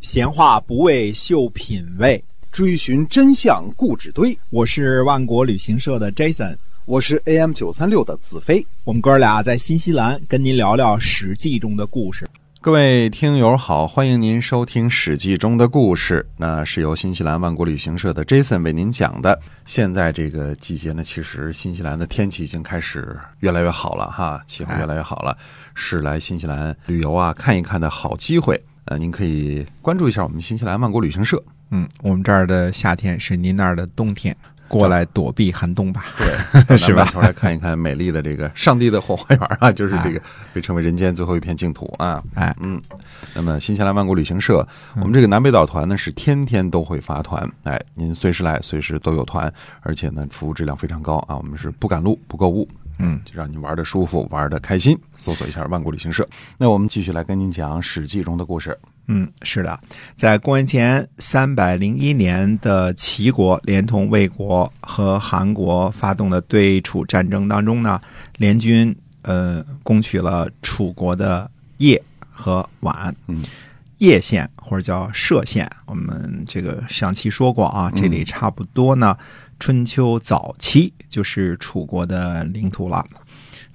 闲话不为秀品味，追寻真相故纸堆。我是万国旅行社的 Jason，我是 AM 九三六的子飞。我们哥俩在新西兰跟您聊聊《史记》中的故事。各位听友好，欢迎您收听《史记》中的故事，那是由新西兰万国旅行社的 Jason 为您讲的。现在这个季节呢，其实新西兰的天气已经开始越来越好了哈，气候越来越好了，是来新西兰旅游啊看一看的好机会。呃，您可以关注一下我们新西兰万国旅行社。嗯，我们这儿的夏天是您那儿的冬天，过来躲避寒冬吧。对，是吧？头来看一看美丽的这个上帝的后花园啊，就是这个被称为人间最后一片净土啊。哎，嗯，那么新西兰万国旅行社，我们这个南北岛团呢是天天都会发团，哎，您随时来，随时都有团，而且呢服务质量非常高啊。我们是不赶路，不购物。嗯，就让你玩的舒服，玩的开心。搜索一下万国旅行社。那我们继续来跟您讲《史记》中的故事。嗯，是的，在公元前三百零一年的齐国连同魏国和韩国发动的对楚战争当中呢，联军呃攻取了楚国的邺和宛。嗯，邺县或者叫歙县，我们这个上期说过啊，这里差不多呢。春秋早期就是楚国的领土了，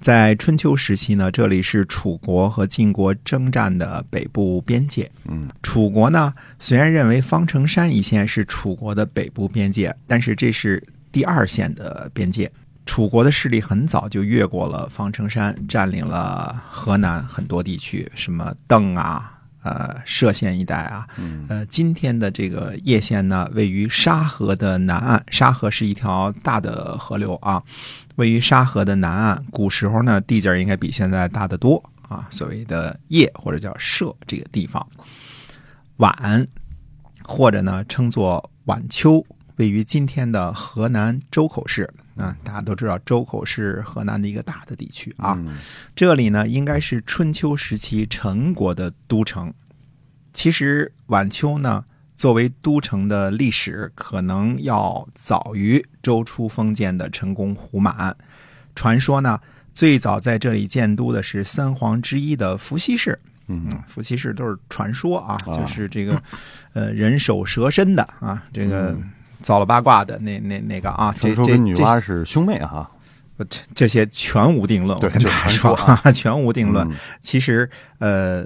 在春秋时期呢，这里是楚国和晋国征战的北部边界。嗯，楚国呢虽然认为方城山一线是楚国的北部边界，但是这是第二线的边界。楚国的势力很早就越过了方城山，占领了河南很多地区，什么邓啊。呃，歙县一带啊，呃，今天的这个叶县呢，位于沙河的南岸。沙河是一条大的河流啊，位于沙河的南岸。古时候呢，地界应该比现在大得多啊。所谓的叶或者叫歙这个地方，宛或者呢称作宛丘，位于今天的河南周口市啊。大家都知道，周口是河南的一个大的地区啊。这里呢，应该是春秋时期陈国的都城。其实晚秋呢，作为都城的历史，可能要早于周初封建的陈宫胡满。传说呢，最早在这里建都的是三皇之一的伏羲氏。嗯，伏羲氏都是传说啊，就是这个，呃，人首蛇身的啊，这个造了八卦的那那那个啊，这这女娲是兄妹哈。这这些全无定论，我跟大家说啊，全无定论。其实，呃。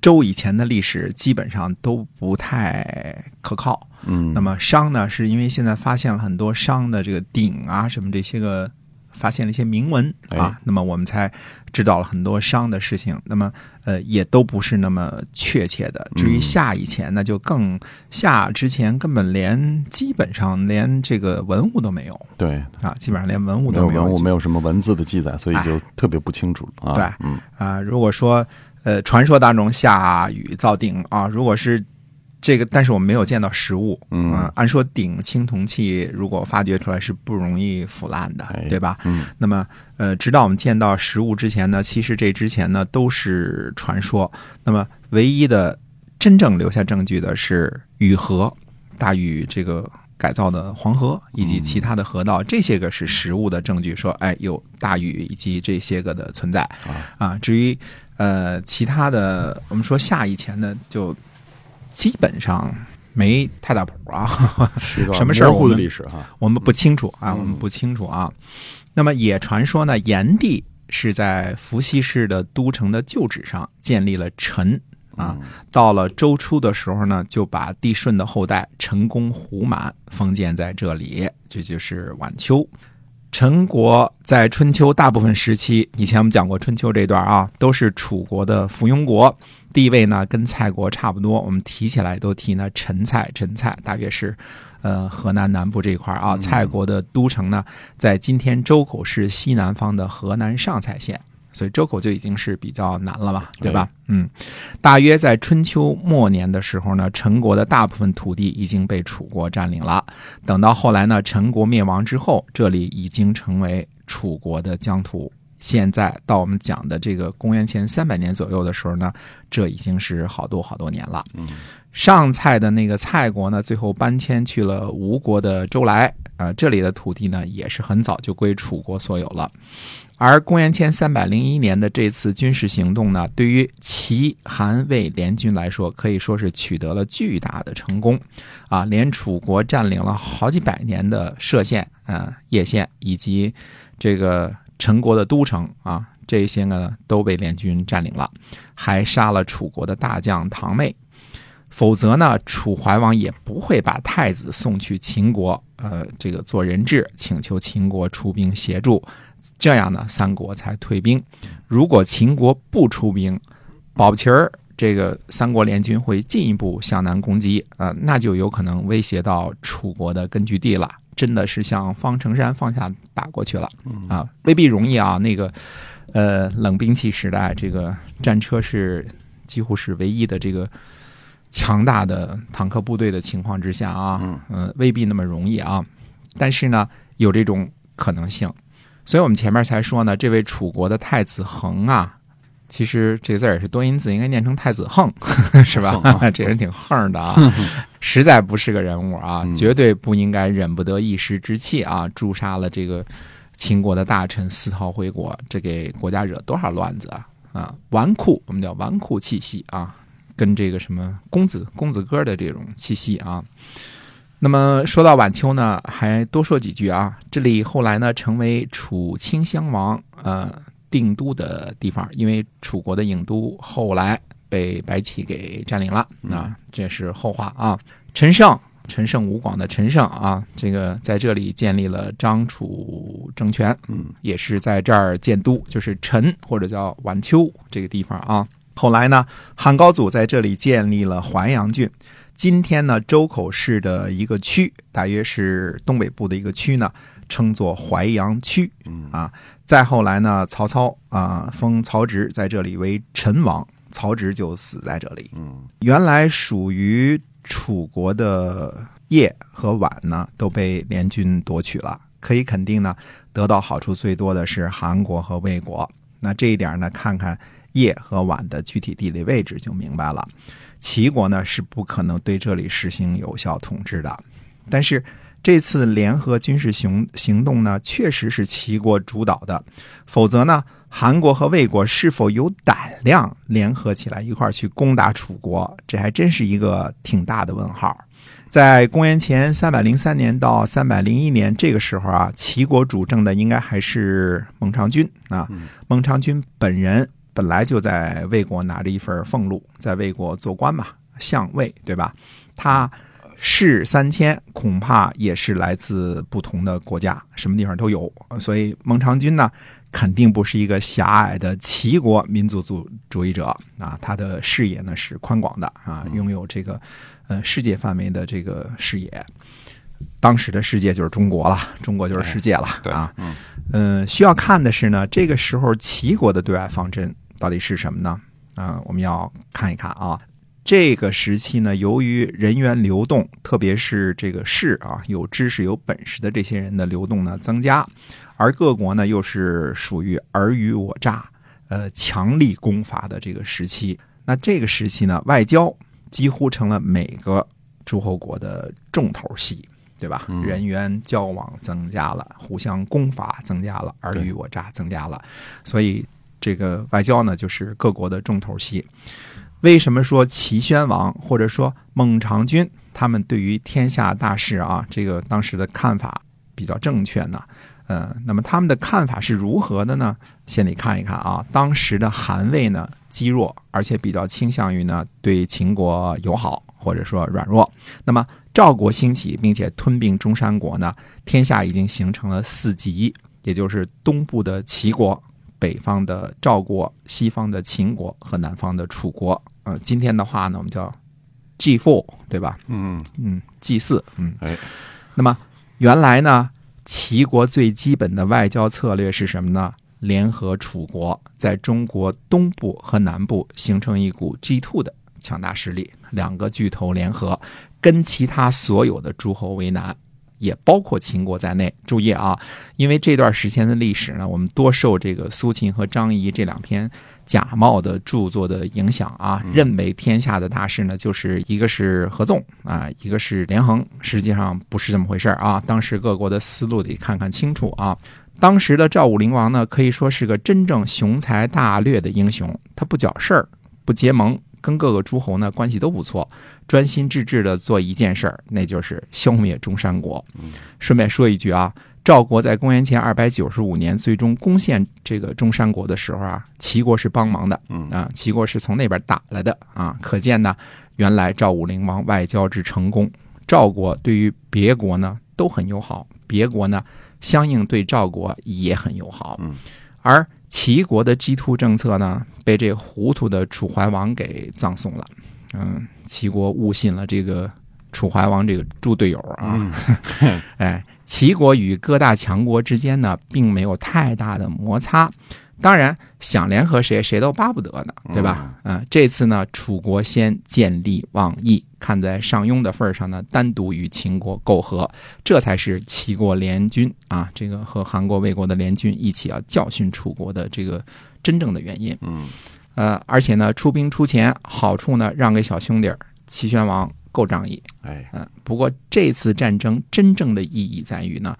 周以前的历史基本上都不太可靠。嗯，那么商呢，是因为现在发现了很多商的这个鼎啊，什么这些个，发现了一些铭文啊，那么我们才知道了很多商的事情。那么呃，也都不是那么确切的。至于夏以前，那就更夏之前根本连基本上连这个文物都没有。对啊，基本上连文物都没有，文物没有什么文字的记载，所以就特别不清楚啊。对，嗯啊，如果说。呃，传说当中下雨造鼎啊，如果是这个，但是我们没有见到实物。嗯，按说鼎青铜器如果发掘出来是不容易腐烂的，对吧？嗯，那么呃，直到我们见到实物之前呢，其实这之前呢都是传说。那么唯一的真正留下证据的是雨河大禹这个改造的黄河以及其他的河道，这些个是实物的证据，说哎有大禹以及这些个的存在啊。至于呃，其他的我们说夏以前的就基本上没太大谱啊，什么事儿模糊的历史哈，我们不清楚啊，我们不清楚啊。那么也传说呢，炎帝是在伏羲氏的都城的旧址上建立了陈啊，到了周初的时候呢，就把帝舜的后代陈公胡满封建在这里，这就是晚秋。陈国在春秋大部分时期，以前我们讲过春秋这段啊，都是楚国的附庸国，地位呢跟蔡国差不多。我们提起来都提呢陈蔡，陈蔡大约是，呃河南南部这一块啊。蔡国的都城呢，在今天周口市西南方的河南上蔡县。所以周口就已经是比较难了吧，对吧？嗯，大约在春秋末年的时候呢，陈国的大部分土地已经被楚国占领了。等到后来呢，陈国灭亡之后，这里已经成为楚国的疆土，现在到我们讲的这个公元前三百年左右的时候呢，这已经是好多好多年了。嗯上蔡的那个蔡国呢，最后搬迁去了吴国的周来，呃，这里的土地呢也是很早就归楚国所有了。而公元前三百零一年的这次军事行动呢，对于齐、韩、魏联军来说，可以说是取得了巨大的成功，啊，连楚国占领了好几百年的歙县、呃叶县以及这个陈国的都城啊，这些呢都被联军占领了，还杀了楚国的大将唐妹。否则呢，楚怀王也不会把太子送去秦国，呃，这个做人质，请求秦国出兵协助，这样呢，三国才退兵。如果秦国不出兵，保不齐儿这个三国联军会进一步向南攻击，呃，那就有可能威胁到楚国的根据地了，真的是向方城山放下打过去了啊，未必容易啊。那个，呃，冷兵器时代，这个战车是几乎是唯一的这个。强大的坦克部队的情况之下啊，嗯呃，未必那么容易啊。但是呢，有这种可能性，所以我们前面才说呢，这位楚国的太子恒啊，其实这个字儿也是多音字，应该念成太子横，是吧？这人挺横的啊，实在不是个人物啊，嗯绝对不应该忍不得一时之气啊，诛杀了这个秦国的大臣，私逃回国，这给国家惹多少乱子啊！啊，纨绔，我们叫纨绔气息啊。跟这个什么公子公子哥的这种气息啊。那么说到晚秋呢，还多说几句啊。这里后来呢，成为楚顷襄王呃定都的地方，因为楚国的郢都后来被白起给占领了，那这是后话啊。陈胜，陈胜吴广的陈胜啊，这个在这里建立了张楚政权，嗯也是在这儿建都，就是陈或者叫晚秋这个地方啊。后来呢，汉高祖在这里建立了淮阳郡。今天呢，周口市的一个区，大约是东北部的一个区呢，称作淮阳区嗯啊。再后来呢，曹操啊封曹植在这里为陈王，曹植就死在这里。嗯原来属于楚国的叶和宛呢，都被联军夺取了。可以肯定呢，得到好处最多的是韩国和魏国。那这一点呢，看看叶和宛的具体地理位置就明白了。齐国呢是不可能对这里实行有效统治的，但是这次联合军事行行动呢，确实是齐国主导的，否则呢，韩国和魏国是否有胆量联合起来一块儿去攻打楚国，这还真是一个挺大的问号。在公元前三百零三年到三百零一年这个时候啊，齐国主政的应该还是孟尝君啊。孟尝君本人本来就在魏国拿着一份俸禄，在魏国做官嘛，相魏对吧？他士三千，恐怕也是来自不同的国家，什么地方都有。所以孟尝君呢，肯定不是一个狭隘的齐国民族主主义者啊，他的视野呢是宽广的啊，拥有这个呃世界范围的这个视野。当时的世界就是中国了，中国就是世界了对啊。嗯嗯，需要看的是呢，这个时候齐国的对外方针到底是什么呢？啊、我们要看一看啊。这个时期呢，由于人员流动，特别是这个士啊，有知识、有本事的这些人的流动呢增加，而各国呢又是属于尔虞我诈、呃强力攻伐的这个时期。那这个时期呢，外交几乎成了每个诸侯国的重头戏，对吧？嗯人员交往增加了，互相攻伐增加了，尔虞我诈增加了，所以这个外交呢，就是各国的重头戏。为什么说齐宣王或者说孟尝君他们对于天下大事啊，这个当时的看法比较正确呢？呃，那么他们的看法是如何的呢？先得看一看啊，当时的韩魏呢积弱，而且比较倾向于呢对秦国友好或者说软弱。那么赵国兴起，并且吞并中山国呢，天下已经形成了四极，也就是东部的齐国、北方的赵国、西方的秦国和南方的楚国。呃，今天的话呢，我们叫 G four，对吧？嗯嗯，G 四，嗯，哎，那么原来呢，齐国最基本的外交策略是什么呢？联合楚国，在中国东部和南部形成一股 G two 的强大势力，两个巨头联合，跟其他所有的诸侯为难。也包括秦国在内。注意啊，因为这段时间的历史呢，我们多受这个苏秦和张仪这两篇假冒的著作的影响啊，认为天下的大事呢，就是一个是合纵啊，一个是连横，实际上不是这么回事儿啊。当时各国的思路得看看清楚啊。当时的赵武灵王呢，可以说是个真正雄才大略的英雄，他不搅事儿，不结盟。跟各个诸侯呢关系都不错，专心致志的做一件事儿，那就是消灭中山国。顺便说一句啊，赵国在公元前二百九十五年最终攻陷这个中山国的时候啊，齐国是帮忙的，啊，齐国是从那边打来的啊，可见呢，原来赵武灵王外交之成功，赵国对于别国呢都很友好，别国呢相应对赵国也很友好，而。齐国的鸡兔政策呢，被这糊涂的楚怀王给葬送了。嗯，齐国误信了这个楚怀王这个猪队友啊。哎，齐国与各大强国之间呢，并没有太大的摩擦。当然，想联合谁，谁都巴不得呢，对吧？啊，这次呢，楚国先建立网义，看在上庸的份上呢，单独与秦国媾和，这才是齐国联军啊，这个和韩国、魏国的联军一起要教训楚国的这个真正的原因。嗯，呃，而且呢，出兵出钱，好处呢让给小兄弟儿，齐宣王够仗义。哎，嗯，不过这次战争真正的意义在于呢。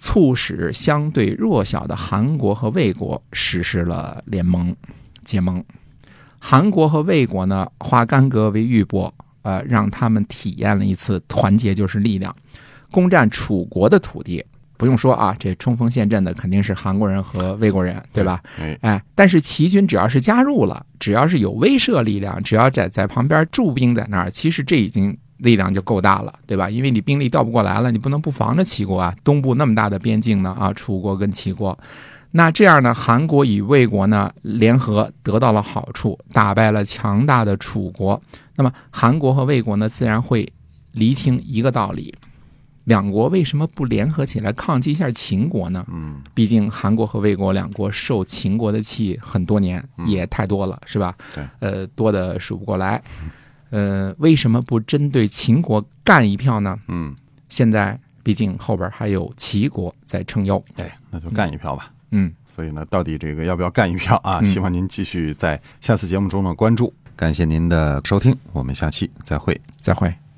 促使相对弱小的韩国和魏国实施了联盟结盟。韩国和魏国呢，化干戈为玉帛，呃，让他们体验了一次团结就是力量。攻占楚国的土地，不用说啊，这冲锋陷阵的肯定是韩国人和魏国人，对吧？哎，但是齐军只要是加入了，只要是有威慑力量，只要在在旁边驻兵在那儿，其实这已经。力量就够大了，对吧？因为你兵力调不过来了，你不能不防着齐国啊。东部那么大的边境呢，啊，楚国跟齐国，那这样呢，韩国与魏国呢联合得到了好处，打败了强大的楚国。那么韩国和魏国呢，自然会厘清一个道理：两国为什么不联合起来抗击一下秦国呢？嗯，毕竟韩国和魏国两国受秦国的气很多年，也太多了，是吧？对，呃，多的数不过来。呃，为什么不针对秦国干一票呢？嗯，现在毕竟后边还有齐国在撑腰，哎，那就干一票吧。嗯，所以呢，到底这个要不要干一票啊？希望您继续在下次节目中呢关注。感谢您的收听，我们下期再会，再会。